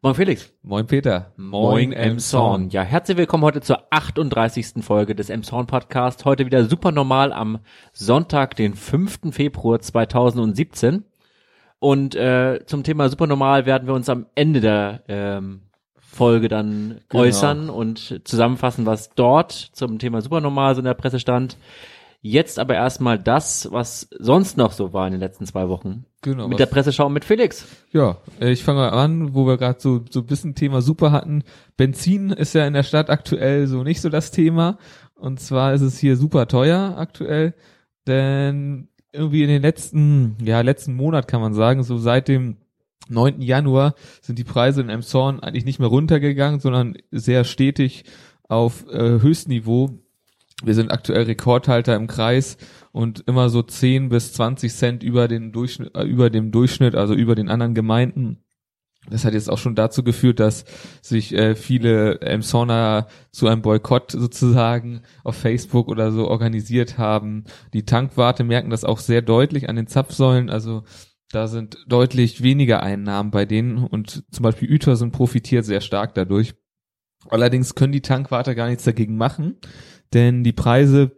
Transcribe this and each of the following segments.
Moin Felix. Moin Peter. Moin Emson. Ja, herzlich willkommen heute zur 38. Folge des Emson Podcast. Heute wieder super normal am Sonntag, den 5. Februar 2017. Und äh, zum Thema super normal werden wir uns am Ende der ähm, Folge dann Genau. äußern und zusammenfassen, was dort zum Thema Supernormal so in der Presse stand. Jetzt aber erstmal das, was sonst noch so war in den letzten zwei Wochen. Genau. Mit der Presseschau mit Felix. Ja, äh, ich fange mal an, wo wir gerade so so ein bisschen Thema Super hatten. Benzin ist ja in der Stadt aktuell so nicht so das Thema. Und zwar ist es hier super teuer aktuell, denn irgendwie in den letzten, ja, letzten Monat kann man sagen, so seit dem 9. Januar sind die Preise in Emshorn eigentlich nicht mehr runtergegangen, sondern sehr stetig auf äh, Höchstniveau. Wir sind aktuell Rekordhalter im Kreis und immer so 10 bis 20 Cent über den Durchschnitt, äh, über dem Durchschnitt, also über den anderen Gemeinden. Das hat jetzt auch schon dazu geführt, dass sich äh, viele Emsonner zu einem Boykott sozusagen auf Facebook oder so organisiert haben. Die Tankwarte merken das auch sehr deutlich an den Zapfsäulen. Also da sind deutlich weniger Einnahmen bei denen und zum Beispiel Uetersen profitiert sehr stark dadurch. Allerdings können die Tankwarte gar nichts dagegen machen, denn die Preise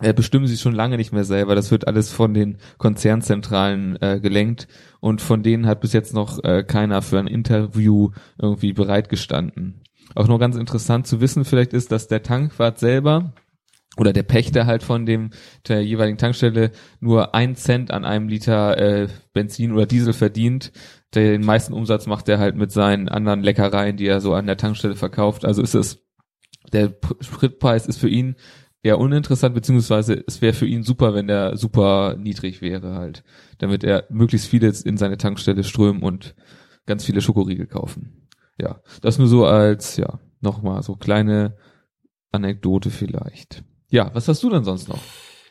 äh, bestimmen sie schon lange nicht mehr selber. Das wird alles von den Konzernzentralen äh, gelenkt und von denen hat bis jetzt noch äh, keiner für ein Interview irgendwie bereitgestanden. Auch noch ganz interessant zu wissen vielleicht ist, dass der Tankwart selber oder der Pächter halt von dem der jeweiligen Tankstelle nur ein Cent an einem Liter äh, Benzin oder Diesel verdient. Den meisten Umsatz macht er halt mit seinen anderen Leckereien, die er so an der Tankstelle verkauft. Also ist es der Spritpreis ist für ihn eher uninteressant, beziehungsweise es wäre für ihn super, wenn der super niedrig wäre halt, damit er möglichst viele in seine Tankstelle strömen und ganz viele Schokoriegel kaufen. Ja, das nur so als, ja, nochmal so kleine Anekdote vielleicht. Ja, was hast du denn sonst noch?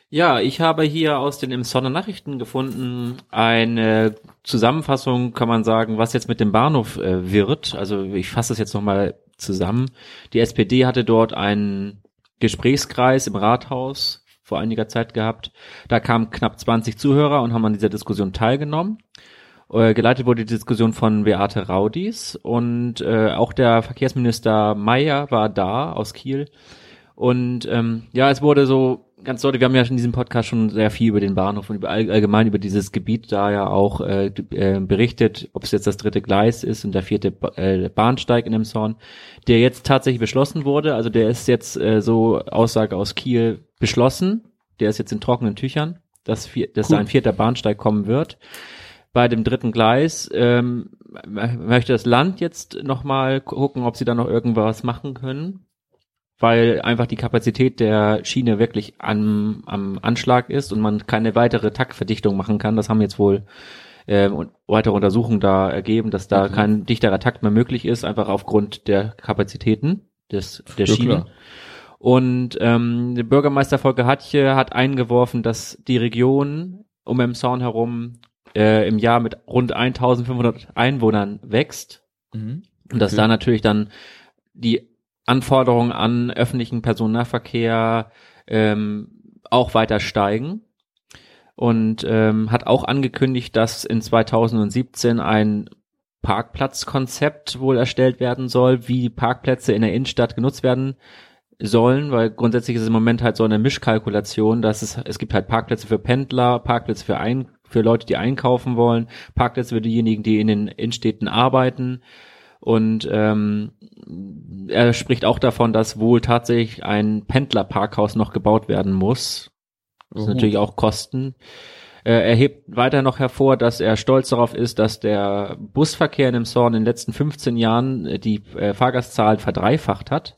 Ja, ich habe hier aus den Emsonner Nachrichten gefunden eine Zusammenfassung, kann man sagen, was jetzt mit dem Bahnhof äh, wird. Also ich fasse das jetzt nochmal zusammen. Die SPD hatte dort einen Gesprächskreis im Rathaus vor einiger Zeit gehabt. Da kamen knapp 20 Zuhörer und haben an dieser Diskussion teilgenommen. Äh, Geleitet wurde die Diskussion von Beate Raudis und äh, auch der Verkehrsminister Mayer war da aus Kiel. Und ähm, ja, es wurde so ganz deutlich, wir haben ja in diesem Podcast schon sehr viel über den Bahnhof und über all, allgemein über dieses Gebiet da ja auch äh, äh, berichtet, ob es jetzt das dritte Gleis ist und der vierte ba äh, Bahnsteig in dem Zorn, der jetzt tatsächlich beschlossen wurde. Also der ist jetzt äh, so Aussage aus Kiel beschlossen. Der ist jetzt in trockenen Tüchern, dass, vier, dass Cool. da ein vierter Bahnsteig kommen wird. Bei dem dritten Gleis ähm, möchte das Land jetzt nochmal gucken, ob sie da noch irgendwas machen können weil einfach die Kapazität der Schiene wirklich am, am Anschlag ist und man keine weitere Taktverdichtung machen kann. Das haben jetzt wohl äh, und weitere Untersuchungen da ergeben, dass da Mhm. kein dichterer Takt mehr möglich ist, einfach aufgrund der Kapazitäten des, der Ja, Schiene. klar. Und ähm, der Bürgermeister Volker Hatje hat eingeworfen, dass die Region um Emshorn herum äh, im Jahr mit rund 1500 Einwohnern wächst Mhm. und dass Okay. da natürlich dann die Anforderungen an öffentlichen Personennahverkehr ähm, auch weiter steigen. Und ähm, hat auch angekündigt, dass in 2017 ein Parkplatzkonzept wohl erstellt werden soll, wie Parkplätze in der Innenstadt genutzt werden sollen, weil grundsätzlich ist es im Moment halt so eine Mischkalkulation, dass es, es gibt halt Parkplätze für Pendler, Parkplätze für ein, für Leute, die einkaufen wollen, Parkplätze für diejenigen, die in den Innenstädten arbeiten. Und ähm, er spricht auch davon, dass wohl tatsächlich ein Pendlerparkhaus noch gebaut werden muss. Das ist Oh. natürlich auch Kosten. Äh, er hebt weiter noch hervor, dass er stolz darauf ist, dass der Busverkehr in dem Zorn in den letzten 15 Jahren äh, die äh, Fahrgastzahlen verdreifacht hat.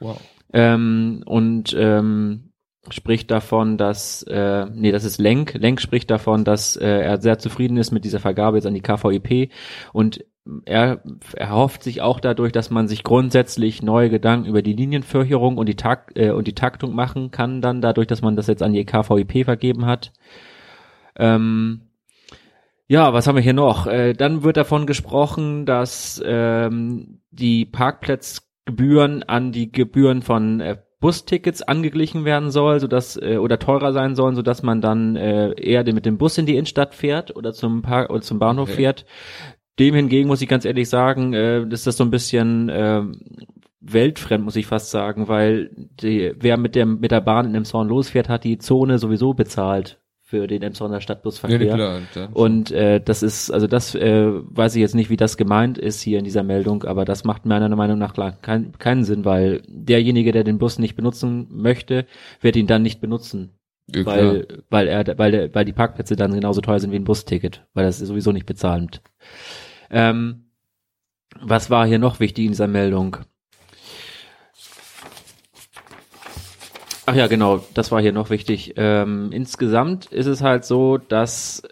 Wow. Ähm, und ähm, spricht davon, dass, äh, nee, das ist Lenk. Lenk spricht davon, dass äh, er sehr zufrieden ist mit dieser Vergabe jetzt an die KVIP und er erhofft sich auch dadurch, dass man sich grundsätzlich neue Gedanken über die Linienführung und die Takt äh, und die Taktung machen kann, dann dadurch, dass man das jetzt an die KVIP vergeben hat. Ähm, ja, was haben wir hier noch? Äh, dann wird davon gesprochen, dass ähm, die Parkplatzgebühren an die Gebühren von äh, Bustickets angeglichen werden soll, sodass äh, oder teurer sein sollen, sodass man dann äh, eher mit dem Bus in die Innenstadt fährt oder zum Park oder zum Bahnhof Okay. fährt. Dem hingegen muss ich ganz ehrlich sagen, äh, ist das so ein bisschen äh, weltfremd, muss ich fast sagen, weil die, wer mit dem mit der Bahn in Emshorn losfährt, hat die Zone sowieso bezahlt für den Emshorner Stadtbusverkehr. Ja, klar, dann und äh, das ist, also das äh, weiß ich jetzt nicht, wie das gemeint ist hier in dieser Meldung, aber das macht meiner Meinung nach klar kein, keinen Sinn, weil derjenige, der den Bus nicht benutzen möchte, wird ihn dann nicht benutzen. Ja, weil, weil er, weil der, weil die Parkplätze dann genauso teuer sind wie ein Busticket, weil das ist sowieso nicht bezahlend. Ähm, was war hier noch wichtig in dieser Meldung? Ach ja, genau, das war hier noch wichtig. Ähm, insgesamt ist es halt so, dass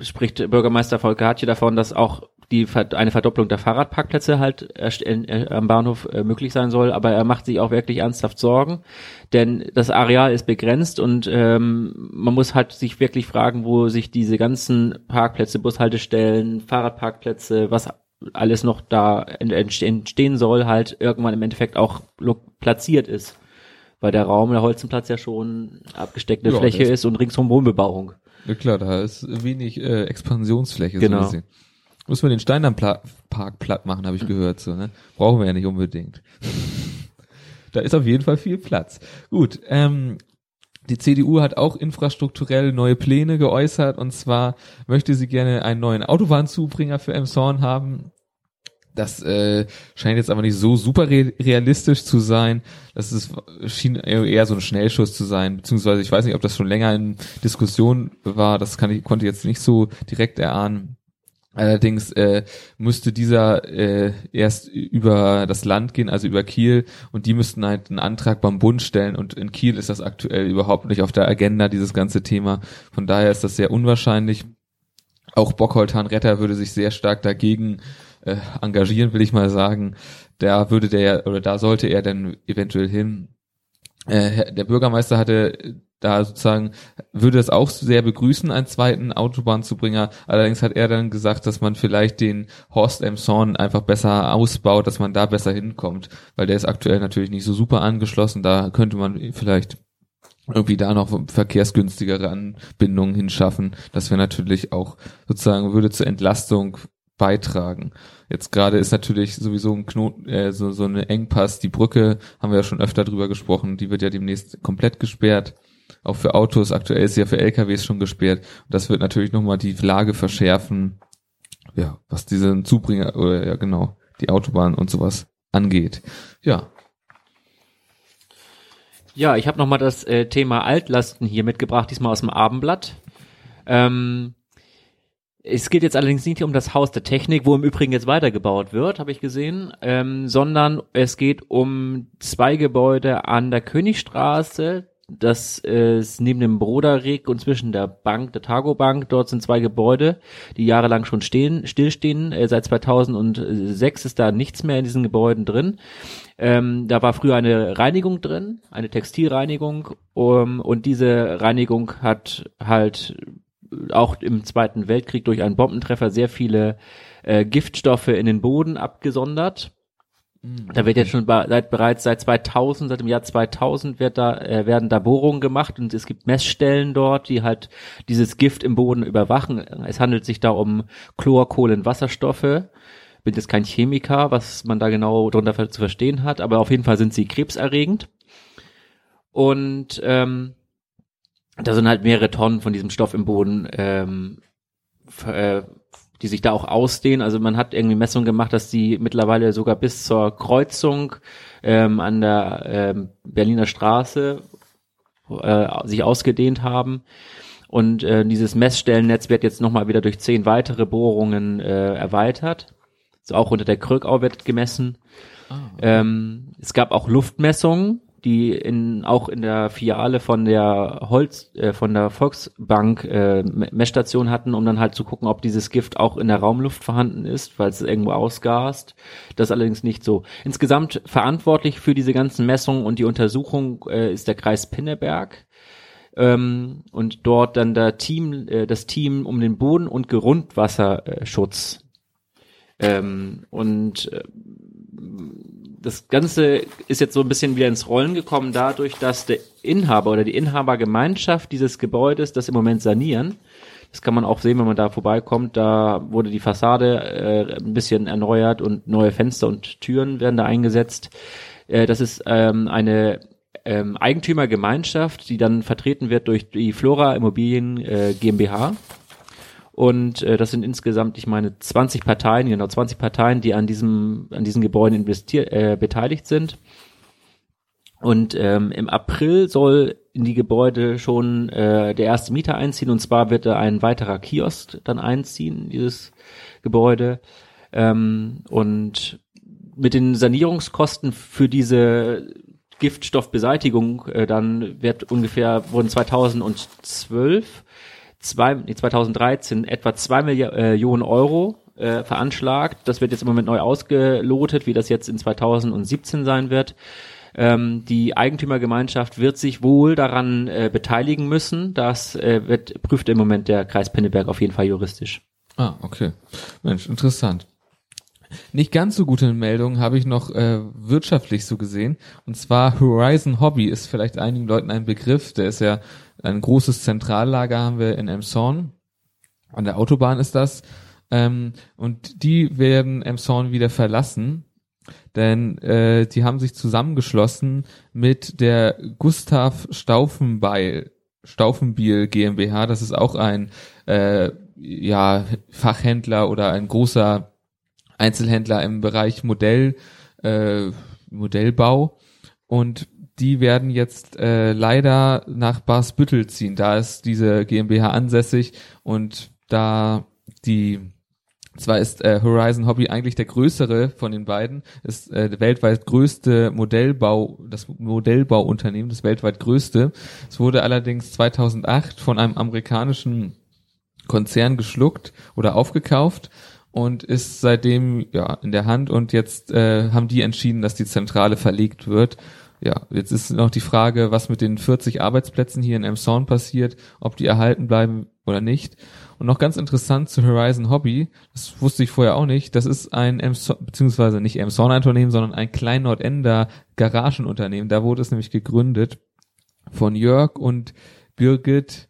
spricht Bürgermeister Volker Hartje davon, dass auch die eine Verdopplung der Fahrradparkplätze halt äh, am Bahnhof äh, möglich sein soll, aber er macht sich auch wirklich ernsthaft Sorgen, denn das Areal ist begrenzt und ähm, man muss halt sich wirklich fragen, wo sich diese ganzen Parkplätze, Bushaltestellen, Fahrradparkplätze, was alles noch da entstehen soll, halt irgendwann im Endeffekt auch platziert ist weil der Raum der Holzenplatz ja schon abgesteckte ja, Fläche ist und ringsum Wohnbebauung. Ja klar, da ist wenig äh, Expansionsfläche. Genau. So Muss man den Steindammpark platt machen, habe ich gehört. So, ne? Brauchen wir ja nicht unbedingt. da ist auf jeden Fall viel Platz. Gut, ähm, die CDU hat auch infrastrukturell neue Pläne geäußert und zwar möchte sie gerne einen neuen Autobahnzubringer für Emshorn haben. Das äh, scheint jetzt aber nicht so super re realistisch zu sein. Das ist, schien eher so ein Schnellschuss zu sein, beziehungsweise ich weiß nicht, ob das schon länger in Diskussion war. Das kann ich, konnte jetzt nicht so direkt erahnen. Allerdings äh, müsste dieser äh, erst über das Land gehen, also über Kiel, und die müssten halt einen Antrag beim Bund stellen. Und in Kiel ist das aktuell überhaupt nicht auf der Agenda, dieses ganze Thema. Von daher ist das sehr unwahrscheinlich. Auch Bockholtan Retter würde sich sehr stark dagegen äh, engagieren, will ich mal sagen. Da würde der oder da sollte er dann eventuell hin. Äh, der Bürgermeister hatte da sozusagen würde es auch sehr begrüßen, einen zweiten Autobahnzubringer. Allerdings hat er dann gesagt, dass man vielleicht den Horst Emson einfach besser ausbaut, dass man da besser hinkommt, weil der ist aktuell natürlich nicht so super angeschlossen. Da könnte man vielleicht irgendwie da noch verkehrsgünstigere Anbindungen hinschaffen. Das wäre natürlich auch sozusagen würde zur Entlastung beitragen. Jetzt gerade ist natürlich sowieso ein Knoten, äh, so, so eine Engpass, die Brücke, haben wir ja schon öfter drüber gesprochen, die wird ja demnächst komplett gesperrt. Auch für Autos, aktuell ist ja für LKWs schon gesperrt. Und das wird natürlich nochmal die Lage verschärfen, ja, was diesen Zubringer, oder ja genau, die Autobahn und sowas angeht. Ja. Ja, ich habe nochmal das äh, Thema Altlasten hier mitgebracht, diesmal aus dem Abendblatt. Ähm, es geht jetzt allerdings nicht um das Haus der Technik, wo im Übrigen jetzt weitergebaut wird, habe ich gesehen, ähm, sondern es geht um zwei Gebäude an der Königstraße. Das ist neben dem Broderweg und zwischen der Bank, der Targo Bank. Dort sind zwei Gebäude, die jahrelang schon stehen, stillstehen. Äh, seit 2006 ist da nichts mehr in diesen Gebäuden drin. Ähm, da war früher eine Reinigung drin, eine Textilreinigung, um, und diese Reinigung hat halt auch im Zweiten Weltkrieg durch einen Bombentreffer sehr viele äh, Giftstoffe in den Boden abgesondert. Mhm. Da wird jetzt schon seit, bereits seit 2000, seit dem Jahr 2000 wird da, äh, werden da Bohrungen gemacht und es gibt Messstellen dort, die halt dieses Gift im Boden überwachen. Es handelt sich da um Chlor, Kohlen, Wasserstoffe. Bin jetzt kein Chemiker, was man da genau darunter zu verstehen hat, aber auf jeden Fall sind sie krebserregend. Und ähm, da sind halt mehrere Tonnen von diesem Stoff im Boden, ähm, äh, die sich da auch ausdehnen. Also man hat irgendwie Messungen gemacht, dass die mittlerweile sogar bis zur Kreuzung ähm, an der ähm, Berliner Straße äh, sich ausgedehnt haben. Und äh, dieses Messstellennetz wird jetzt nochmal wieder durch zehn weitere Bohrungen äh, erweitert. Also auch unter der Krückau wird gemessen. Ah, okay. ähm, es gab auch Luftmessungen die in auch in der Filiale von der Holz äh, von der Volksbank äh, Messstation hatten, um dann halt zu gucken, ob dieses Gift auch in der Raumluft vorhanden ist, weil es irgendwo ausgast. Das ist allerdings nicht so. Insgesamt verantwortlich für diese ganzen Messungen und die Untersuchung äh, ist der Kreis Pinneberg. Ähm, und dort dann der Team, äh, das Team um den Boden- und Grundwasserschutz. Ähm, und äh, das Ganze ist jetzt so ein bisschen wieder ins Rollen gekommen dadurch, dass der Inhaber oder die Inhabergemeinschaft dieses Gebäudes das im Moment sanieren. Das kann man auch sehen, wenn man da vorbeikommt. Da wurde die Fassade äh, ein bisschen erneuert und neue Fenster und Türen werden da eingesetzt. Äh, das ist ähm, eine ähm, Eigentümergemeinschaft, die dann vertreten wird durch die Flora Immobilien äh, GmbH. Und äh, das sind insgesamt, ich meine, 20 Parteien, genau 20 Parteien, die an diesem, an diesen Gebäuden investiert, äh, beteiligt sind. Und ähm, im April soll in die Gebäude schon äh, der erste Mieter einziehen und zwar wird da ein weiterer Kiosk dann einziehen, in dieses Gebäude. Ähm, und mit den Sanierungskosten für diese Giftstoffbeseitigung, äh, dann wird ungefähr, wurden 2012 zwei, nee, 2013 etwa zwei Millionen Euro äh, veranschlagt. Das wird jetzt im Moment neu ausgelotet, wie das jetzt in 2017 sein wird. Ähm, die Eigentümergemeinschaft wird sich wohl daran äh, beteiligen müssen. Das äh, wird, prüft im Moment der Kreis Pinneberg auf jeden Fall juristisch. Ah, okay. Mensch, interessant. Nicht ganz so gute Meldungen habe ich noch äh, wirtschaftlich so gesehen. Und zwar Horizon Hobby ist vielleicht einigen Leuten ein Begriff. Der ist ja ein großes Zentrallager haben wir in Emshorn. An der Autobahn ist das. Ähm, und die werden Emshorn wieder verlassen. Denn äh, die haben sich zusammengeschlossen mit der Gustav Staufenbeil Staufenbiel GmbH. Das ist auch ein äh, ja, Fachhändler oder ein großer Einzelhändler im Bereich Modell, äh, Modellbau. Und die werden jetzt äh, leider nach Barsbüttel ziehen. Da ist diese GmbH ansässig und da die zwar ist äh, Horizon Hobby eigentlich der größere von den beiden, ist äh, weltweit größte Modellbau, das Modellbauunternehmen, das weltweit größte. Es wurde allerdings 2008 von einem amerikanischen Konzern geschluckt oder aufgekauft und ist seitdem ja in der Hand und jetzt äh, haben die entschieden, dass die Zentrale verlegt wird ja, jetzt ist noch die Frage, was mit den 40 Arbeitsplätzen hier in Emshorn passiert, ob die erhalten bleiben oder nicht. Und noch ganz interessant zu Horizon Hobby, das wusste ich vorher auch nicht, das ist ein Emshorn, beziehungsweise nicht Emshorn Unternehmen, sondern ein Klein Nordender Garagenunternehmen. Da wurde es nämlich gegründet von Jörg und Birgit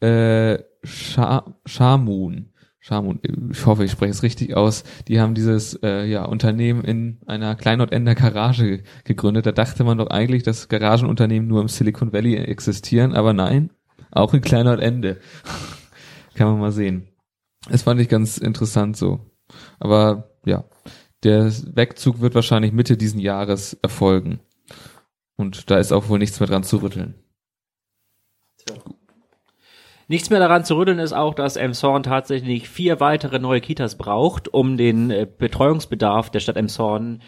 äh, Schamun. Scharmund, ich hoffe, ich spreche es richtig aus, die haben dieses äh, ja, Unternehmen in einer Kleinordender Garage gegründet. Da dachte man doch eigentlich, dass Garagenunternehmen nur im Silicon Valley existieren, aber nein, auch in Kleinordende. Kann man mal sehen. Das fand ich ganz interessant so. Aber ja, der Wegzug wird wahrscheinlich Mitte diesen Jahres erfolgen. Und da ist auch wohl nichts mehr dran zu rütteln. Nichts mehr daran zu rütteln ist auch, dass Emshorn tatsächlich vier weitere neue Kitas braucht, um den äh, Betreuungsbedarf der Stadt Emshorn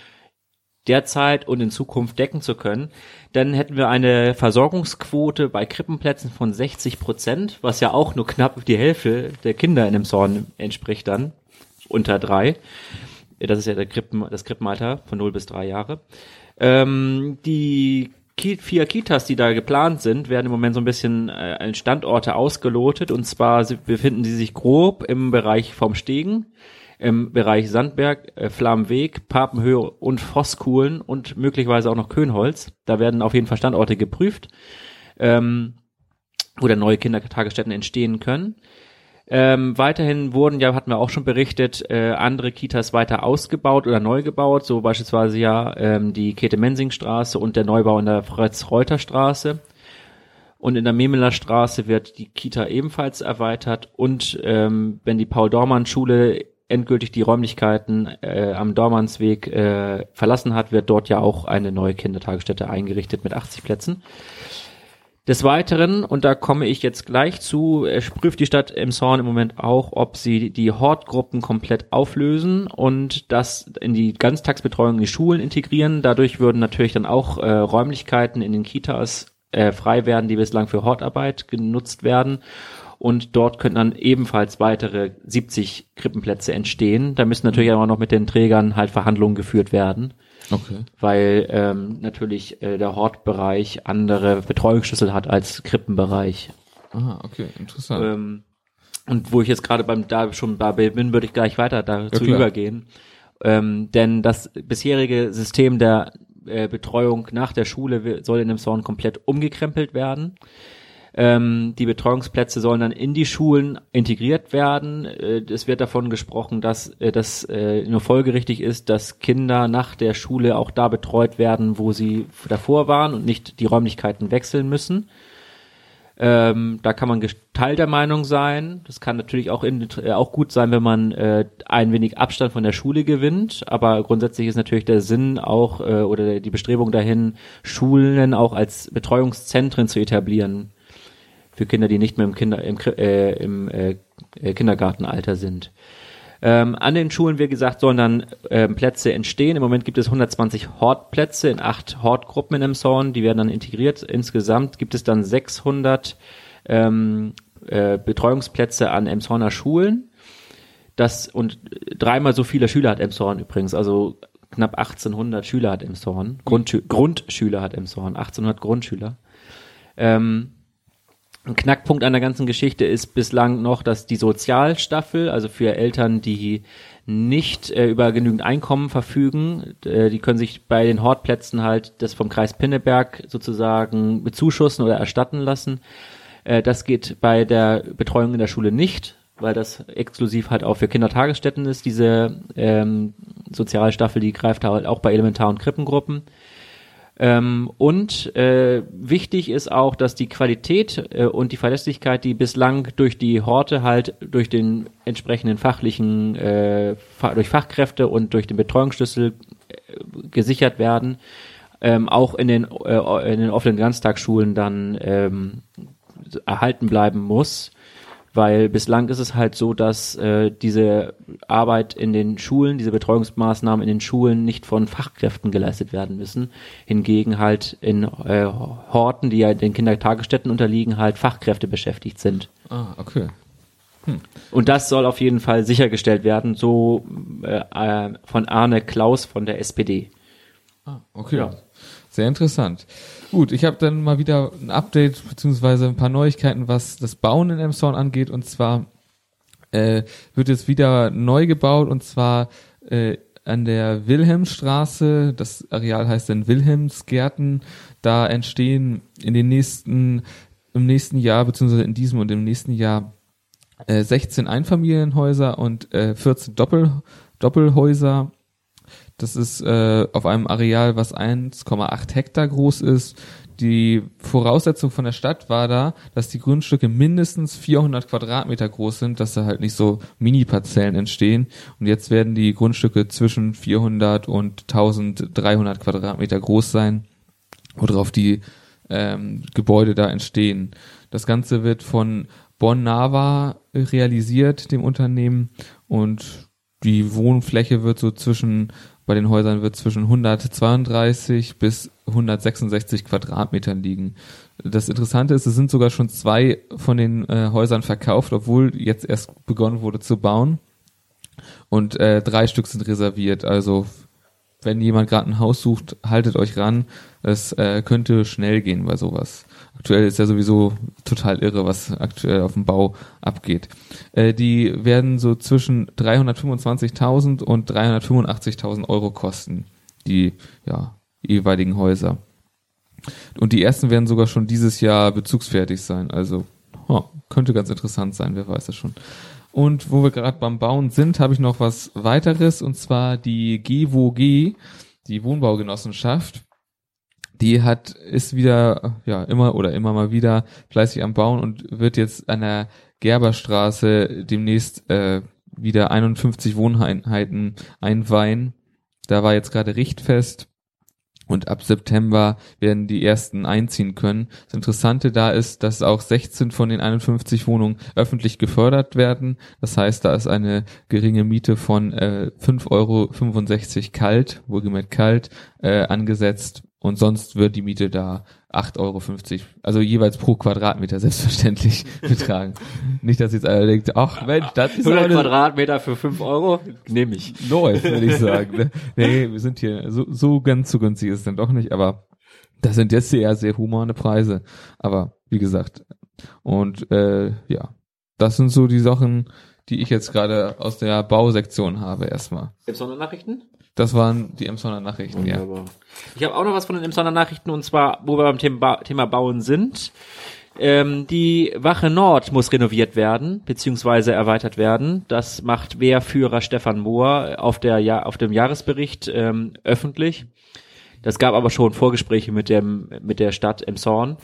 derzeit und in Zukunft decken zu können. Dann hätten wir eine Versorgungsquote bei Krippenplätzen von 60 Prozent, was ja auch nur knapp die Hälfte der Kinder in Emshorn entspricht dann, unter drei. Das ist ja der Krippen, das Krippenalter von 0 bis 3 Jahre. Ähm, die vier Kitas, die da geplant sind, werden im Moment so ein bisschen äh, Standorte ausgelotet. Und zwar befinden sie sich grob im Bereich vom Stegen, im Bereich Sandberg, äh, Flammenweg, Papenhöhe und Vosskuhlen und möglicherweise auch noch Könholz. Da werden auf jeden Fall Standorte geprüft, ähm, wo dann neue Kindertagesstätten entstehen können. Ähm, weiterhin wurden ja, hatten wir auch schon berichtet, äh, andere Kitas weiter ausgebaut oder neu gebaut, so beispielsweise ja ähm, die Käthe-Mensing-Straße und der Neubau in der Fritz-Reuter-Straße. Und in der Memeler Straße wird die Kita ebenfalls erweitert und ähm, wenn die Paul-Dormann-Schule endgültig die Räumlichkeiten äh, am Dormannsweg äh, verlassen hat, wird dort ja auch eine neue Kindertagesstätte eingerichtet mit 80 Plätzen. Des Weiteren, und da komme ich jetzt gleich zu, prüft die Stadt Emshorn im Moment auch, ob sie die Hortgruppen komplett auflösen und das in die Ganztagsbetreuung in die Schulen integrieren. Dadurch würden natürlich dann auch äh, Räumlichkeiten in den Kitas äh, frei werden, die bislang für Hortarbeit genutzt werden. Und dort könnten dann ebenfalls weitere 70 Krippenplätze entstehen. Da müssen natürlich aber noch mit den Trägern halt Verhandlungen geführt werden. Okay. Weil ähm, natürlich äh, der Hortbereich andere Betreuungsschlüssel hat als Krippenbereich. Aha, okay, interessant. Ähm, und wo ich jetzt gerade beim da schon dabei bin, würde ich gleich weiter dazu ja, übergehen. Ähm, denn das bisherige System der äh, Betreuung nach der Schule soll in dem Zorn komplett umgekrempelt werden. Ähm, die Betreuungsplätze sollen dann in die Schulen integriert werden. Äh, es wird davon gesprochen, dass äh, das äh, nur folgerichtig ist, dass Kinder nach der Schule auch da betreut werden, wo sie davor waren und nicht die Räumlichkeiten wechseln müssen. Ähm, da kann man geteilter Meinung sein. Das kann natürlich auch, in, äh, auch gut sein, wenn man äh, ein wenig Abstand von der Schule gewinnt. Aber grundsätzlich ist natürlich der Sinn auch äh, oder die Bestrebung dahin, Schulen auch als Betreuungszentren zu etablieren für Kinder, die nicht mehr im, Kinder, im, äh, im äh, Kindergartenalter sind. Ähm, an den Schulen, wie gesagt, sollen dann ähm, Plätze entstehen. Im Moment gibt es 120 Hortplätze in acht Hortgruppen in Emshorn. Die werden dann integriert. Insgesamt gibt es dann 600 ähm, äh, Betreuungsplätze an Emshorner Schulen. Das und dreimal so viele Schüler hat Emshorn übrigens. Also knapp 1800 Schüler hat Emshorn. Grundschü Grundschüler hat Emshorn. 1800 Grundschüler. Ähm, ein Knackpunkt an der ganzen Geschichte ist bislang noch, dass die Sozialstaffel, also für Eltern, die nicht äh, über genügend Einkommen verfügen, äh, die können sich bei den Hortplätzen halt das vom Kreis Pinneberg sozusagen bezuschussen oder erstatten lassen. Äh, das geht bei der Betreuung in der Schule nicht, weil das exklusiv halt auch für Kindertagesstätten ist. Diese ähm, Sozialstaffel, die greift halt auch bei Elementar- und Krippengruppen. Ähm, und äh, wichtig ist auch, dass die Qualität äh, und die Verlässlichkeit, die bislang durch die Horte halt durch den entsprechenden fachlichen, äh, durch Fachkräfte und durch den Betreuungsschlüssel äh, gesichert werden, ähm, auch in den, äh, in den offenen Ganztagsschulen dann ähm, erhalten bleiben muss weil bislang ist es halt so, dass äh, diese Arbeit in den Schulen, diese Betreuungsmaßnahmen in den Schulen nicht von Fachkräften geleistet werden müssen. Hingegen halt in äh, Horten, die ja den Kindertagesstätten unterliegen, halt Fachkräfte beschäftigt sind. Ah, okay. Hm. Und das soll auf jeden Fall sichergestellt werden, so äh, äh von Arne Klaus von der SPD. Ah, okay. Ja. Sehr interessant. Gut, ich habe dann mal wieder ein Update beziehungsweise ein paar Neuigkeiten, was das Bauen in Emshorn angeht. Und zwar äh, wird jetzt wieder neu gebaut und zwar äh, an der Wilhelmstraße. Das Areal heißt dann Wilhelmsgärten. Da entstehen in den nächsten im nächsten Jahr beziehungsweise in diesem und im nächsten Jahr äh, 16 Einfamilienhäuser und äh, 14 Doppel Doppelhäuser das ist äh, auf einem Areal, was 1,8 Hektar groß ist. Die Voraussetzung von der Stadt war da, dass die Grundstücke mindestens 400 Quadratmeter groß sind, dass da halt nicht so Mini-Parzellen entstehen. Und jetzt werden die Grundstücke zwischen 400 und 1300 Quadratmeter groß sein, worauf die ähm, Gebäude da entstehen. Das Ganze wird von Bonn-Nava realisiert, dem Unternehmen, und die Wohnfläche wird so zwischen bei den Häusern wird zwischen 132 bis 166 Quadratmetern liegen. Das Interessante ist, es sind sogar schon zwei von den äh, Häusern verkauft, obwohl jetzt erst begonnen wurde zu bauen. Und äh, drei Stück sind reserviert. Also wenn jemand gerade ein Haus sucht, haltet euch ran. Es äh, könnte schnell gehen bei sowas. Aktuell ist ja sowieso total irre, was aktuell auf dem Bau abgeht. Äh, die werden so zwischen 325.000 und 385.000 Euro kosten, die ja, jeweiligen Häuser. Und die ersten werden sogar schon dieses Jahr bezugsfertig sein. Also oh, könnte ganz interessant sein, wer weiß das schon. Und wo wir gerade beim Bauen sind, habe ich noch was weiteres, und zwar die GWOG, die Wohnbaugenossenschaft die hat, ist wieder, ja, immer oder immer mal wieder fleißig am Bauen und wird jetzt an der Gerberstraße demnächst äh, wieder 51 Wohneinheiten einweihen. Da war jetzt gerade Richtfest und ab September werden die ersten einziehen können. Das Interessante da ist, dass auch 16 von den 51 Wohnungen öffentlich gefördert werden. Das heißt, da ist eine geringe Miete von äh, 5,65 Euro kalt, wohlgemerkt kalt, äh, angesetzt und sonst wird die Miete da 8,50 Euro, also jeweils pro Quadratmeter selbstverständlich betragen. Nicht, dass jetzt einer denkt, ach Mensch, das ist 100 Quadratmeter für 5 Euro, nehme ich. Läuft, würde ich sagen. Ne? Nee, wir sind hier, so, so ganz zu günstig ist es dann doch nicht, aber das sind jetzt sehr, sehr humane Preise. Aber wie gesagt, und äh, ja, das sind so die Sachen, die ich jetzt gerade aus der Bausektion habe erstmal. Gibt's noch Nachrichten? Das waren die Emsonner Nachrichten, Wunderbar. ja. Ich habe auch noch was von den Emsonner Nachrichten und zwar, wo wir beim Thema, Thema Bauen sind. Ähm, die Wache Nord muss renoviert werden, beziehungsweise erweitert werden. Das macht Wehrführer Stefan Mohr auf, der, ja auf dem Jahresbericht ähm, öffentlich. Das gab aber schon Vorgespräche mit dem mit der Stadt Emshorn.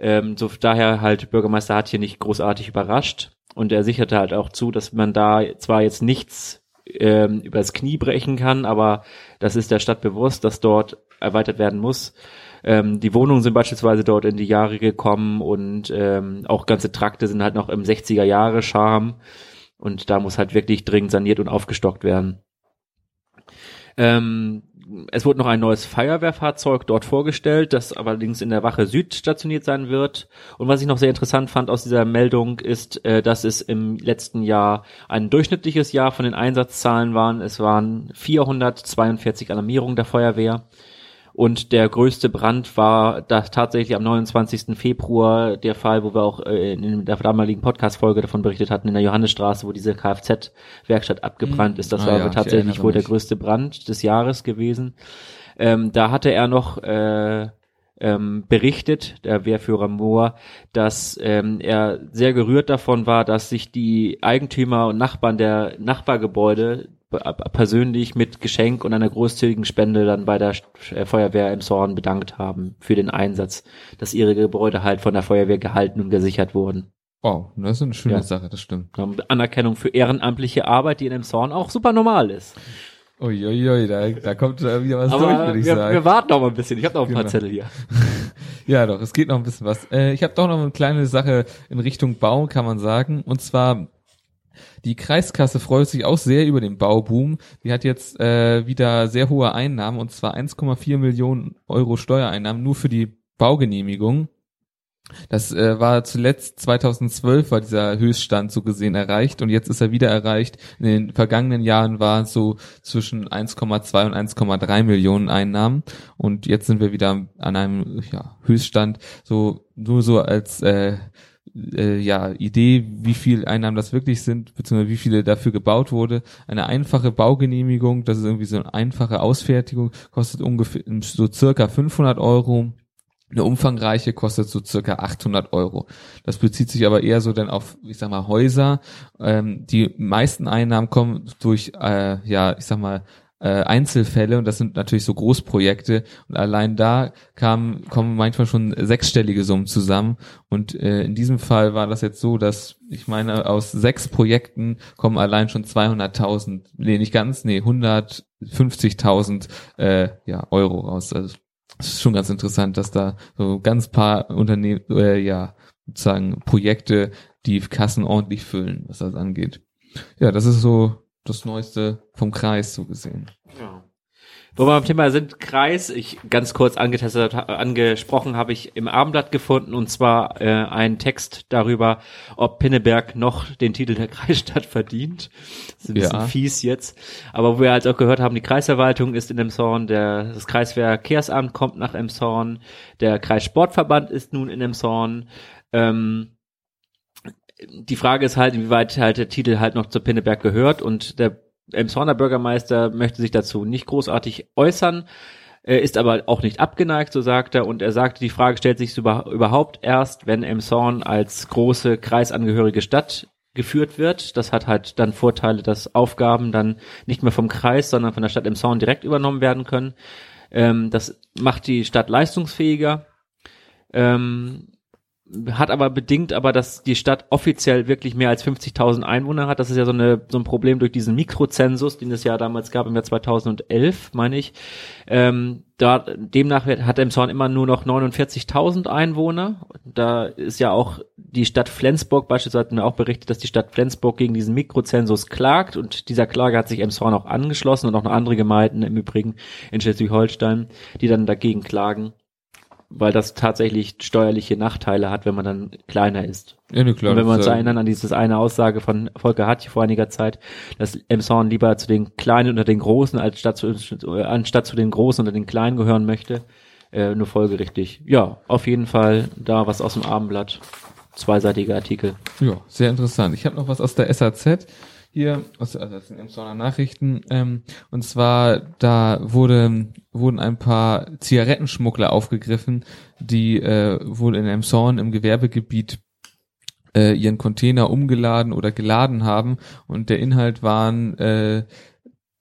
Ähm, so daher halt Bürgermeister hat hier nicht großartig überrascht und er sicherte halt auch zu, dass man da zwar jetzt nichts ähm, übers Knie brechen kann, aber das ist der Stadt bewusst, dass dort erweitert werden muss. Ähm, die Wohnungen sind beispielsweise dort in die Jahre gekommen und ähm, auch ganze Trakte sind halt noch im 60er Jahre Charme und da muss halt wirklich dringend saniert und aufgestockt werden. Ähm, es wurde noch ein neues Feuerwehrfahrzeug dort vorgestellt, das allerdings in der Wache Süd stationiert sein wird. Und was ich noch sehr interessant fand aus dieser Meldung ist, äh, dass es im letzten Jahr ein durchschnittliches Jahr von den Einsatzzahlen waren. Es waren 442 Alarmierungen der Feuerwehr. Und der größte Brand war da tatsächlich am 29. Februar der Fall, wo wir auch äh, in der damaligen Podcast-Folge davon berichtet hatten, in der Johannesstraße, wo diese Kfz-Werkstatt abgebrannt ist. Das Ah war ja, ich tatsächlich wohl der größte Brand des Jahres gewesen. Ähm, da hatte er noch äh, ähm, berichtet, der Wehrführer Mohr, dass ähm, er sehr gerührt davon war, dass sich die Eigentümer und Nachbarn der Nachbargebäude persönlich mit Geschenk und einer großzügigen Spende dann bei der äh, Feuerwehr im Zorn bedankt haben für den Einsatz, dass ihre Gebäude halt von der Feuerwehr gehalten und gesichert wurden. Wow, das ist eine schöne Ja. Sache, das stimmt. Anerkennung für ehrenamtliche Arbeit, die in dem Zorn auch super normal ist. Uiuiui, da, da kommt äh, wieder was durch, Aber würde ich wir, sagen. wir warten noch mal ein bisschen. Ich habe noch ein paar Genau. Zettel hier. Ja, doch, es geht noch ein bisschen was. Äh, ich habe doch noch eine kleine Sache in Richtung Bau, kann man sagen. Und zwar, die Kreiskasse freut sich auch sehr über den Bauboom. Die hat jetzt äh, wieder sehr hohe Einnahmen, und zwar 1,4 Millionen Euro Steuereinnahmen nur für die Baugenehmigung. Das äh, war zuletzt 2012 war dieser Höchststand so gesehen erreicht und jetzt ist er wieder erreicht. In den vergangenen Jahren waren es so zwischen 1,2 und 1,3 Millionen Einnahmen und jetzt sind wir wieder an einem ja, Höchststand. So nur so als äh, äh, ja Idee, wie viel Einnahmen das wirklich sind, beziehungsweise wie viele dafür gebaut wurde. Eine einfache Baugenehmigung, das ist irgendwie so eine einfache Ausfertigung, kostet ungefähr so circa 500 Euro. Eine umfangreiche kostet so circa 800 Euro. Das bezieht sich aber eher so dann auf, ich sag mal, Häuser. Ähm, die meisten Einnahmen kommen durch, äh, ja, ich sag mal, Einzelfälle und das sind natürlich so Großprojekte und allein da kamen, kommen manchmal schon sechsstellige Summen zusammen und äh, in diesem Fall war das jetzt so, dass ich meine, aus sechs Projekten kommen allein schon 200.000, nee, nicht ganz, nee, 150.000 äh, ja, Euro raus. Also es ist schon ganz interessant, dass da so ganz paar Unternehmen, äh, ja, sozusagen Projekte die Kassen ordentlich füllen, was das angeht. Ja, das ist so das Neueste vom Kreis so gesehen. Ja. Wo wir beim Thema sind, Kreis, ich ganz kurz angetestet, angesprochen habe ich im Abendblatt gefunden und zwar äh, einen Text darüber, ob Pinneberg noch den Titel der Kreisstadt verdient. Das ist ein bisschen Ja. fies jetzt. Aber wo wir halt auch gehört haben, die Kreisverwaltung ist in Emshorn, der, das Kreisverkehrsamt kommt nach Emshorn, der Kreissportverband ist nun in Emshorn. Ähm, die Frage ist halt, inwieweit halt der Titel halt noch zu Pinneberg gehört und der Emshorner Bürgermeister möchte sich dazu nicht großartig äußern, äh, ist aber auch nicht abgeneigt, so sagt er, und er sagte, die Frage stellt sich über, überhaupt erst, wenn Emshorn als große kreisangehörige Stadt geführt wird. Das hat halt dann Vorteile, dass Aufgaben dann nicht mehr vom Kreis, sondern von der Stadt Emshorn direkt übernommen werden können. Ähm, das macht die Stadt leistungsfähiger. Ähm, hat aber bedingt aber, dass die Stadt offiziell wirklich mehr als 50.000 Einwohner hat. Das ist ja so, eine, so ein Problem durch diesen Mikrozensus, den es ja damals gab im Jahr 2011, meine ich. Ähm, da, demnach hat Emshorn immer nur noch 49.000 Einwohner. Da ist ja auch die Stadt Flensburg beispielsweise hat mir auch berichtet, dass die Stadt Flensburg gegen diesen Mikrozensus klagt und dieser Klage hat sich Emshorn auch angeschlossen und auch noch andere Gemeinden im Übrigen in Schleswig-Holstein, die dann dagegen klagen weil das tatsächlich steuerliche Nachteile hat, wenn man dann kleiner ist. Ja, ne, klar. Und wenn wir uns erinnern an dieses eine Aussage von Volker Hatje vor einiger Zeit, dass Emshorn lieber zu den Kleinen unter den Großen als statt zu, anstatt zu den Großen unter den Kleinen gehören möchte, äh, nur folgerichtig. Ja, auf jeden Fall da was aus dem Abendblatt. Zweiseitiger Artikel. Ja, sehr interessant. Ich habe noch was aus der SAZ hier, aus, also aus den Emsonner Nachrichten. Ähm, und zwar, da wurde wurden ein paar Zigarettenschmuggler aufgegriffen, die äh, wohl in Emshorn im Gewerbegebiet äh, ihren Container umgeladen oder geladen haben und der Inhalt waren äh,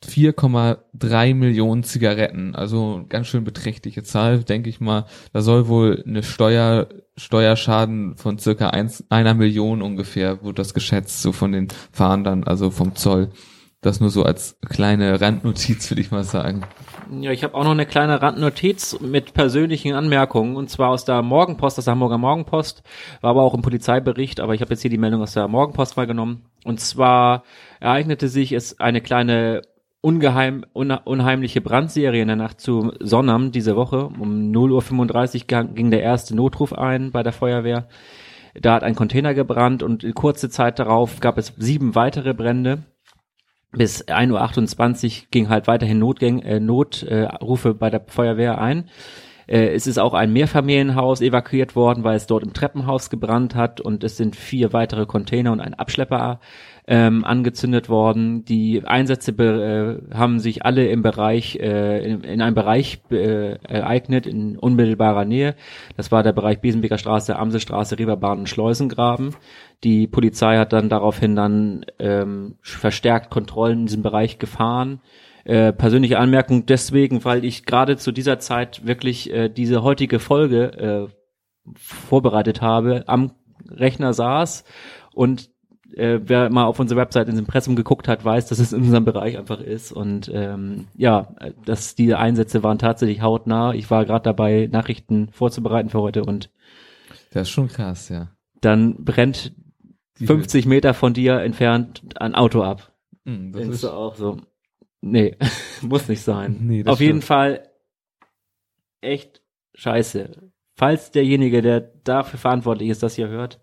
4,3 Millionen Zigaretten, also ganz schön beträchtliche Zahl, denke ich mal. Da soll wohl eine Steuer, Steuerschaden von circa eins, einer Million ungefähr, wurde das geschätzt, so von den Fahndern, also vom Zoll. Das nur so als kleine Randnotiz, würde ich mal sagen. Ja, ich habe auch noch eine kleine Randnotiz mit persönlichen Anmerkungen und zwar aus der Morgenpost, aus der Hamburger Morgenpost, war aber auch im Polizeibericht, aber ich habe jetzt hier die Meldung aus der Morgenpost mal genommen. Und zwar ereignete sich es eine kleine ungeheim, unheimliche Brandserie in der Nacht zu Sonnam diese Woche. Um 0.35 Uhr ging der erste Notruf ein bei der Feuerwehr. Da hat ein Container gebrannt und kurze Zeit darauf gab es sieben weitere Brände. Bis 1.28 Uhr ging halt weiterhin Notgäng, äh, Notrufe äh, bei der Feuerwehr ein. Äh, es ist auch ein Mehrfamilienhaus evakuiert worden, weil es dort im Treppenhaus gebrannt hat und es sind vier weitere Container und ein Abschlepper ähm, angezündet worden. Die Einsätze äh, haben sich alle im Bereich, äh, in, in einem Bereich äh, ereignet, in unmittelbarer Nähe. Das war der Bereich Besenbeker Straße, Amselstraße, Rieberbahn und Schleusengraben. Die Polizei hat dann daraufhin dann ähm, verstärkt Kontrollen in diesem Bereich gefahren. Äh, persönliche Anmerkung deswegen, weil ich gerade zu dieser Zeit wirklich äh, diese heutige Folge äh, vorbereitet habe, am Rechner saß und äh, wer mal auf unsere Website ins Impressum geguckt hat, weiß, dass es in unserem Bereich einfach ist. Und ähm, ja, dass diese Einsätze waren tatsächlich hautnah. Ich war gerade dabei, Nachrichten vorzubereiten für heute und das ist schon krass, ja. Dann brennt Die 50 Meter von dir entfernt ein Auto ab. Mhm, das ist du auch so. Nee, muss nicht sein. Nee, Auf stimmt. jeden Fall echt scheiße. Falls derjenige, der dafür verantwortlich ist, das hier hört,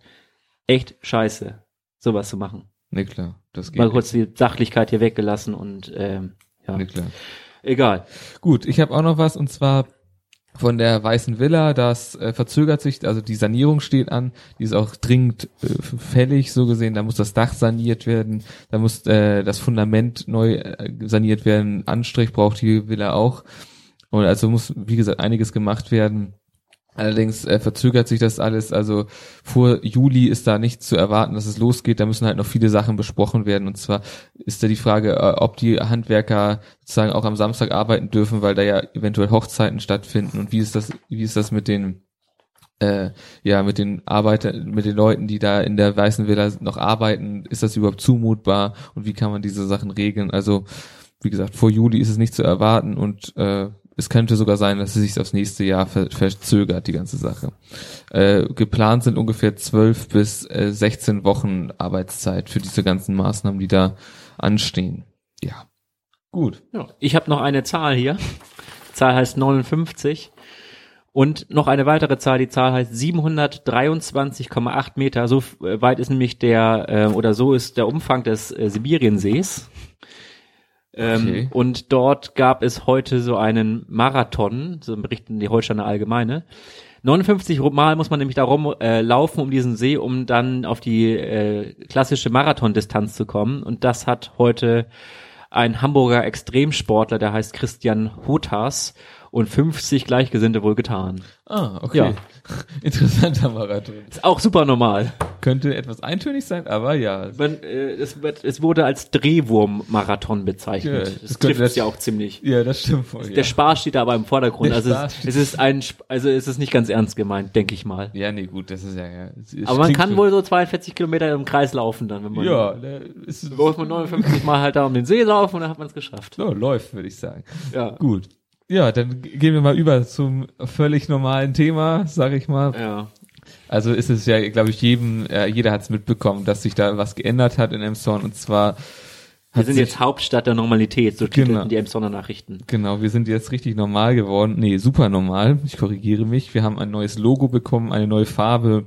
echt scheiße sowas zu machen. Nee, klar. Das geht Mal kurz die Sachlichkeit hier weggelassen und ähm, ja. Nee, klar. Egal. Gut, ich habe auch noch was und zwar von der Weißen Villa, das äh, verzögert sich, also die Sanierung steht an, die ist auch dringend äh, fällig, so gesehen, da muss das Dach saniert werden, da muss äh, das Fundament neu äh, saniert werden, Anstrich braucht die Villa auch und also muss, wie gesagt, einiges gemacht werden. Allerdings äh, verzögert sich das alles. Also vor Juli ist da nicht zu erwarten, dass es losgeht. Da müssen halt noch viele Sachen besprochen werden. Und zwar ist da die Frage, äh, ob die Handwerker sozusagen auch am Samstag arbeiten dürfen, weil da ja eventuell Hochzeiten stattfinden. Und wie ist das, wie ist das mit den äh, ja, mit den Arbeitern, mit den Leuten, die da in der Weißen Villa noch arbeiten, ist das überhaupt zumutbar und wie kann man diese Sachen regeln? Also, wie gesagt, vor Juli ist es nicht zu erwarten und äh, es könnte sogar sein, dass es sich aufs nächste Jahr ver verzögert, die ganze Sache. Äh, geplant sind ungefähr zwölf bis äh, 16 Wochen Arbeitszeit für diese ganzen Maßnahmen, die da anstehen. Ja. Gut. Ja, ich habe noch eine Zahl hier. Die Zahl heißt 59. Und noch eine weitere Zahl, die Zahl heißt 723,8 Meter. So äh, weit ist nämlich der, äh, oder so ist der Umfang des äh, Sibiriensees. Ähm, okay. Und dort gab es heute so einen Marathon, so berichten die Holsteiner Allgemeine. 59 Mal muss man nämlich darum äh, laufen um diesen See, um dann auf die äh, klassische Marathondistanz zu kommen. Und das hat heute ein Hamburger Extremsportler, der heißt Christian Hotas, und 50 Gleichgesinnte wohl getan. Ah, okay. Ja. Interessanter Marathon. Ist auch super normal. Könnte etwas eintönig sein, aber ja. Man, äh, es, es wurde als Drehwurm-Marathon bezeichnet. Ja, das, das trifft es ja auch ziemlich. Ja, das stimmt voll. Der ja. Spaß steht da aber im Vordergrund. Der also es, es, ist ein, also es ist nicht ganz ernst gemeint, denke ich mal. Ja, nee, gut, das ist ja. ja aber man kann wohl so 42 Kilometer im Kreis laufen dann, wenn man. Ja, ist, muss man 59 Mal halt da um den See laufen und dann hat man es geschafft. Ja, läuft, würde ich sagen. Ja. Gut. Ja, dann gehen wir mal über zum völlig normalen Thema, sag ich mal. Ja. Also ist es ja, glaube ich, jedem, äh, jeder hat es mitbekommen, dass sich da was geändert hat in Emshorn und zwar wir sind jetzt Hauptstadt der Normalität, so genau, die Emsonner Nachrichten. Genau, wir sind jetzt richtig normal geworden. Nee, super normal. Ich korrigiere mich. Wir haben ein neues Logo bekommen, eine neue Farbe.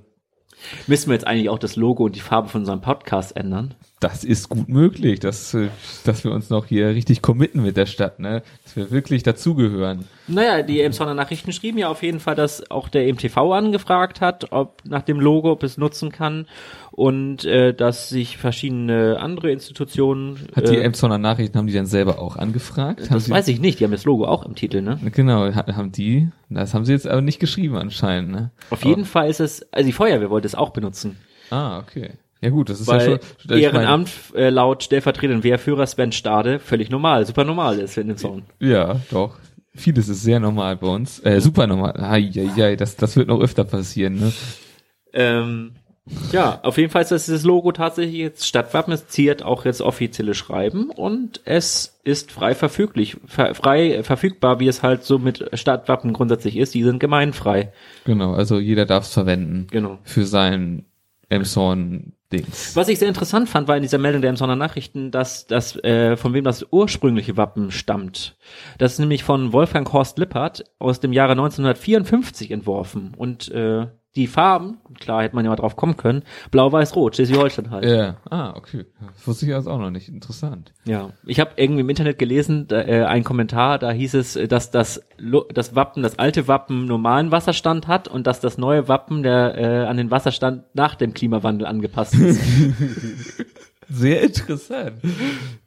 Müssen wir jetzt eigentlich auch das Logo und die Farbe von unserem Podcast ändern? Das ist gut möglich, dass, äh, dass wir uns noch hier richtig committen mit der Stadt, ne? Dass wir wirklich dazugehören. Naja, die Emsonner Nachrichten schrieben ja auf jeden Fall, dass auch der MTV angefragt hat, ob nach dem Logo, ob es nutzen kann und äh, dass sich verschiedene andere Institutionen. Hat die äh, Emsonner Nachrichten, haben die dann selber auch angefragt? Das weiß ich nicht, die haben das Logo auch im Titel, ne? Genau, ha- haben die, das haben sie jetzt aber nicht geschrieben anscheinend, ne? Auf jeden Fall ist es, also die Feuerwehr wollte es auch benutzen. Ah, okay. Ja gut, das ist ja Weil schon, ich meine- Ehrenamt äh, laut stellvertretenden Wehrführer Sven Stade völlig normal, super normal ist in dem Song. Ja, doch. Vieles ist sehr normal bei uns. Äh, super normal. Ai, ai, ai, das, das wird noch öfter passieren, ne? Ähm, ja, auf jeden Fall ist das Logo tatsächlich jetzt Stadtwappen. Es ziert auch jetzt offizielle Schreiben und es ist frei verfüglich, ver, frei verfügbar, wie es halt so mit Stadtwappen grundsätzlich ist. Die sind gemeinfrei. Genau, also jeder darf es verwenden. Genau. Für sein Emshorn-Dings. Was ich sehr interessant fand, war in dieser Meldung der Emsonner Nachrichten, dass das, äh, von wem das ursprüngliche Wappen stammt. Das ist nämlich von Wolfgang Horst Lippert aus dem Jahre 1954 entworfen. Und äh, die Farben, klar hätte man ja mal drauf kommen können, blau, weiß, rot, Schleswig-Holstein halt. Ja, ah, okay. Das wusste ich also auch noch nicht. Interessant. Ja, ich habe irgendwie im Internet gelesen, da, äh, ein Kommentar, da hieß es, äh, dass das, das Wappen, das alte Wappen normalen Wasserstand hat und dass das neue Wappen der äh, an den Wasserstand nach dem Klimawandel angepasst ist. Sehr interessant.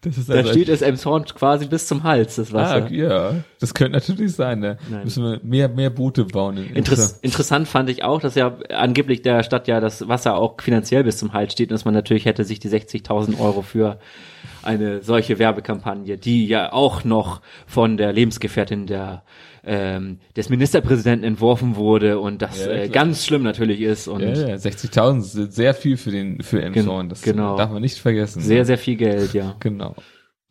Das ist da also steht es Emshorn quasi bis zum Hals, das Wasser. Ah, ja, das könnte natürlich sein, ne? Nein. Müssen wir mehr, mehr Boote bauen. In Interess interessant fand ich auch, dass ja angeblich der Stadt ja das Wasser auch finanziell bis zum Hals steht und dass man natürlich hätte sich die 60.000 Euro für eine solche Werbekampagne, die ja auch noch von der Lebensgefährtin der ähm, des Ministerpräsidenten entworfen wurde und das Ja, äh, ganz schlimm natürlich ist und Ja, ja, 60.000 sind sehr viel für den, für Emshorn. Das genau. darf man nicht vergessen. sehr, ne? sehr viel Geld, ja. Genau.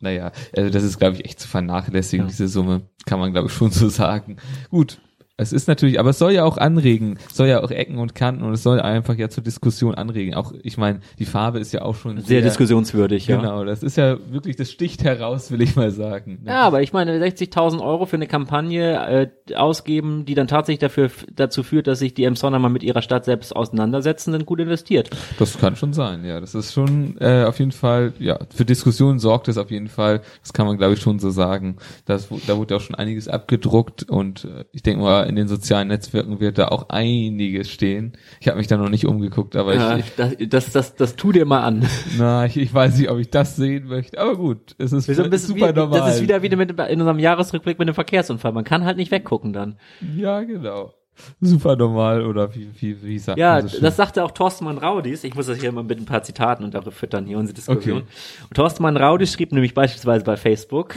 Naja, also das ist, glaube ich, echt zu vernachlässigen, Ja. diese Summe. Kann man, glaube ich, schon so sagen. Gut. Es ist natürlich, aber es soll ja auch anregen, soll ja auch Ecken und Kanten und es soll einfach ja zur Diskussion anregen. Auch, ich meine, die Farbe ist ja auch schon Sehr diskussionswürdig, ja. Genau, das ist ja wirklich, das sticht heraus, will ich mal sagen. Ja, aber ich meine, 60.000 Euro für eine Kampagne äh, ausgeben, die dann tatsächlich dafür dazu führt, dass sich die Emsonner mal mit ihrer Stadt selbst auseinandersetzen, sind gut investiert. Das kann schon sein, ja. Das ist schon äh, auf jeden Fall, ja, für Diskussionen sorgt es auf jeden Fall. Das kann man, glaube ich, schon so sagen. Das, da wurde auch schon einiges abgedruckt und äh, ich denke mal, in den sozialen Netzwerken wird da auch einiges stehen. Ich habe mich da noch nicht umgeguckt, aber Ja, ich, das, das, das, das tu dir mal an. na, ich, ich weiß nicht, ob ich das sehen möchte. Aber gut, es ist super wie, normal. Das ist wieder wieder mit, in unserem Jahresrückblick mit dem Verkehrsunfall. Man kann halt nicht weggucken dann. ja, genau. Super normal oder wie, wie, wie sagt Ja, man so das sagte auch Thorsten Mann-Raudis. Ich muss das hier mal mit ein paar Zitaten und dafür füttern hier unsere Diskussion. Okay. Und Thorsten Mann-Raudis schrieb nämlich beispielsweise bei Facebook,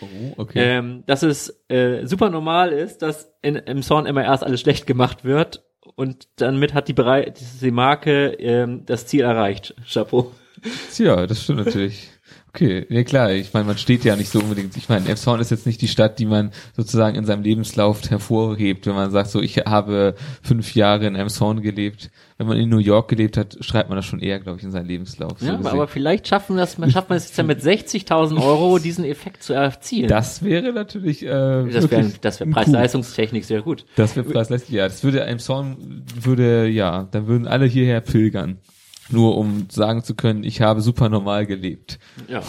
oh, okay. ähm, dass es äh, super normal ist, dass in, im Zorn immer erst alles schlecht gemacht wird und damit hat die, Berei die Marke ähm, das Ziel erreicht. Chapeau. Ja, das stimmt natürlich. Okay, ja klar, ich meine, man steht ja nicht so unbedingt, ich meine, Elmshorn ist jetzt nicht die Stadt, die man sozusagen in seinem Lebenslauf hervorhebt, wenn man sagt, so, ich habe fünf Jahre in Elmshorn gelebt. Wenn man in New York gelebt hat, schreibt man das schon eher, glaube ich, in seinen Lebenslauf. so Ja, gesehen. aber vielleicht schaffen das, schafft man es jetzt ja mit 60.000 Euro diesen Effekt zu erzielen. das wäre natürlich, äh, das wäre das wär. Preis-Leistungstechnik sehr gut. Das wäre preisleistung, ja, das würde Elmshorn, würde, ja, dann würden alle hierher pilgern. Nur um sagen zu können, ich habe super normal gelebt. Ja.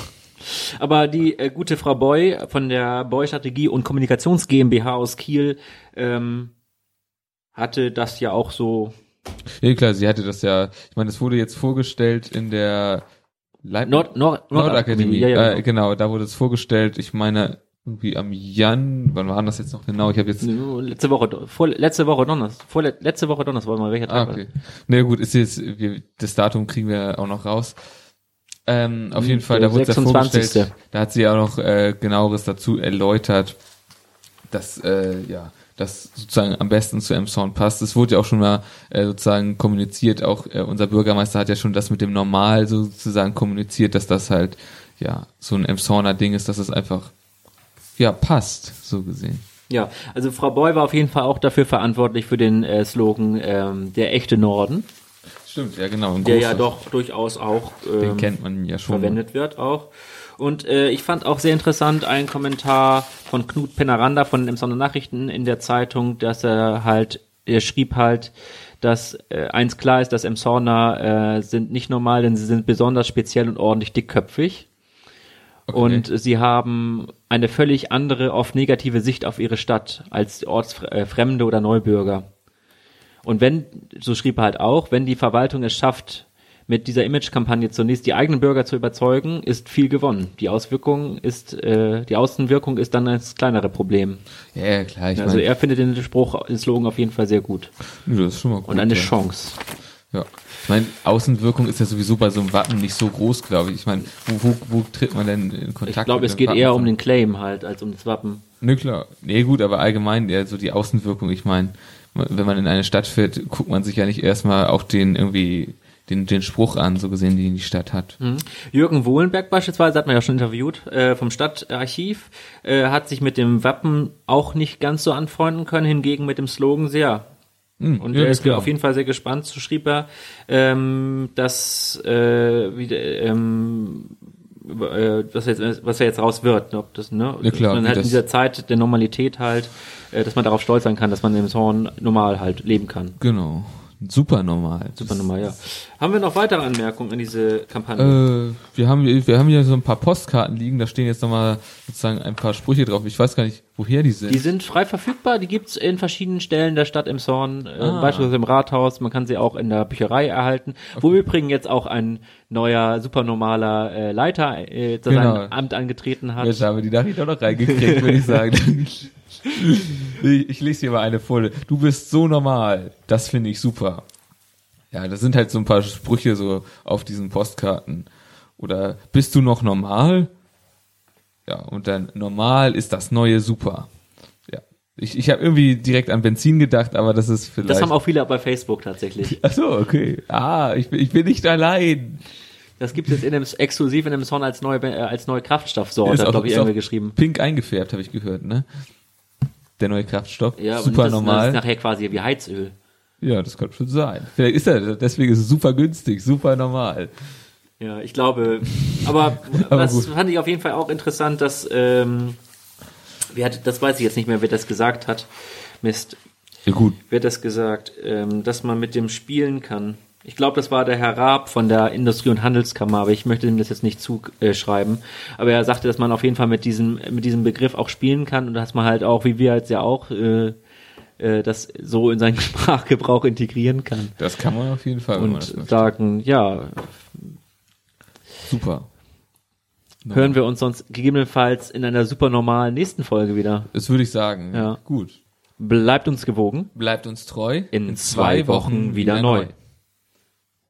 Aber die äh, gute Frau Boy von der Boy Strategie und Kommunikations GmbH aus Kiel ähm, hatte das ja auch so Ja, klar, sie hatte das ja, ich meine, es wurde jetzt vorgestellt in der Leib Nord, Nord, Nordakademie. Ja, ja, äh, genau, da wurde es vorgestellt, ich meine, irgendwie am Jan, wann war das jetzt noch genau? Ich habe jetzt. Letzte Woche, vor, letzte Woche Donnerstag, vor, letzte Woche Donnerstag, warte mal, welcher Ah, Tag war okay. Na gut, ist jetzt, wir, das Datum kriegen wir auch noch raus. Ähm, auf jeden Fall, da wurde es ja 26.. vorgestellt, da hat sie ja auch noch äh, genaueres dazu erläutert, dass äh, ja, das sozusagen am besten zu Emshorn passt. Es wurde ja auch schon mal äh, sozusagen kommuniziert, auch äh, unser Bürgermeister hat ja schon das mit dem Normal sozusagen kommuniziert, dass das halt ja so ein Emshorner Ding ist, dass es einfach ja passt, so gesehen. Ja, also Frau Boy war auf jeden Fall auch dafür verantwortlich für den äh, Slogan ähm, der echte Norden, Stimmt, ja genau. der ja doch durchaus auch ähm, den kennt man ja schon. verwendet wird auch. Und äh, ich fand auch sehr interessant einen Kommentar von Knut Penaranda von den Emsonner Nachrichten in der Zeitung, dass er halt er schrieb halt, dass äh, eins klar ist, dass Emshorner äh, sind nicht normal, denn sie sind besonders speziell und ordentlich dickköpfig. Okay. Und sie haben eine völlig andere, oft negative Sicht auf ihre Stadt als Ortsfremde oder Neubürger. Und wenn, so schrieb er halt auch, wenn die Verwaltung es schafft, mit dieser Image-Kampagne zunächst die eigenen Bürger zu überzeugen, ist viel gewonnen. Die Auswirkung ist, äh, die Außenwirkung ist dann das kleinere Problem. Ja, klar, ich also meine, er findet den Spruch, den Slogan auf jeden Fall sehr gut. das ist schon mal gut. Und eine ja. Chance. Ja. Ich meine, Außenwirkung ist ja sowieso bei so einem Wappen nicht so groß, glaube ich. Ich meine, wo, wo, wo tritt man denn in Kontakt Ich glaube, es geht Wappen eher um den Claim halt, als um das Wappen. Ne, klar. Nee, gut, aber allgemein eher so die Außenwirkung. Ich meine, wenn man in eine Stadt fährt, guckt man sich ja nicht erstmal auch den irgendwie den, den Spruch an, so gesehen, den die Stadt hat. Mhm. Jürgen Wohlenberg beispielsweise, hat man ja schon interviewt, äh, vom Stadtarchiv, äh, hat sich mit dem Wappen auch nicht ganz so anfreunden können, hingegen mit dem Slogan sehr. Hm, Und ja, er ist klar. auf jeden Fall sehr gespannt, so schrieb er, ähm, dass äh, wie, der, ähm, über, äh, was, jetzt, was er jetzt raus wird, ob das, ne? Ja, klar, dass man halt in dieser Zeit der Normalität halt, äh, dass man darauf stolz sein kann, dass man im Zorn normal halt leben kann. Genau. Super normal. Super normal, ja. Haben wir noch weitere Anmerkungen an diese Kampagne? Äh, wir haben, wir haben hier so ein paar Postkarten liegen, da stehen jetzt nochmal sozusagen ein paar Sprüche drauf. Ich weiß gar nicht, woher die sind. Die sind frei verfügbar, die gibt's in verschiedenen Stellen der Stadt im Zorn, äh, Ah. beispielsweise im Rathaus, man kann sie auch in der Bücherei erhalten, wo übrigens jetzt auch ein neuer, supernormaler äh, Leiter äh, zu Genau. seinem Amt angetreten hat. Jetzt haben wir die Nachricht auch noch reingekriegt, würde ich sagen. ich, ich lese dir mal eine vor. Du bist so normal. Das finde ich super. Ja, das sind halt so ein paar Sprüche so auf diesen Postkarten. Oder bist du noch normal? Ja, und dann normal ist das neue super. Ja. Ich, ich habe irgendwie direkt an Benzin gedacht, aber das ist vielleicht. Das haben auch viele bei Facebook tatsächlich. Ach so, okay. Ah, ich bin, ich bin nicht allein. Das gibt es jetzt in dem, exklusiv in dem Song als neue, äh, als neue Kraftstoffsorte, glaube ich irgendwie geschrieben. Pink eingefärbt, habe ich gehört, ne? Der neue Kraftstoff. Ja, super das, normal. das ist nachher quasi wie Heizöl. Ja, das kann schon sein. Vielleicht ist er, deswegen ist es super günstig, super normal. Ja, ich glaube, aber, Aber das gut. fand ich auf jeden Fall auch interessant, dass, ähm, wer hat, das weiß ich jetzt nicht mehr, wer das gesagt hat. Mist, Ja gut. wer hat das gesagt, ähm, dass man mit dem spielen kann. Ich glaube, das war der Herr Raab von der Industrie- und Handelskammer, aber ich möchte ihm das jetzt nicht zuschreiben. Aber er sagte, dass man auf jeden Fall mit diesem, mit diesem Begriff auch spielen kann und dass man halt auch, wie wir jetzt ja auch, äh, äh, das so in seinen Sprachgebrauch integrieren kann. Das kann man auf jeden Fall. Und sagen, ja, super. hören wir uns sonst gegebenenfalls in einer super normalen nächsten Folge wieder. Das würde ich sagen. Ja. Gut. Bleibt uns gewogen. Bleibt uns treu. In zwei Wochen wieder neu.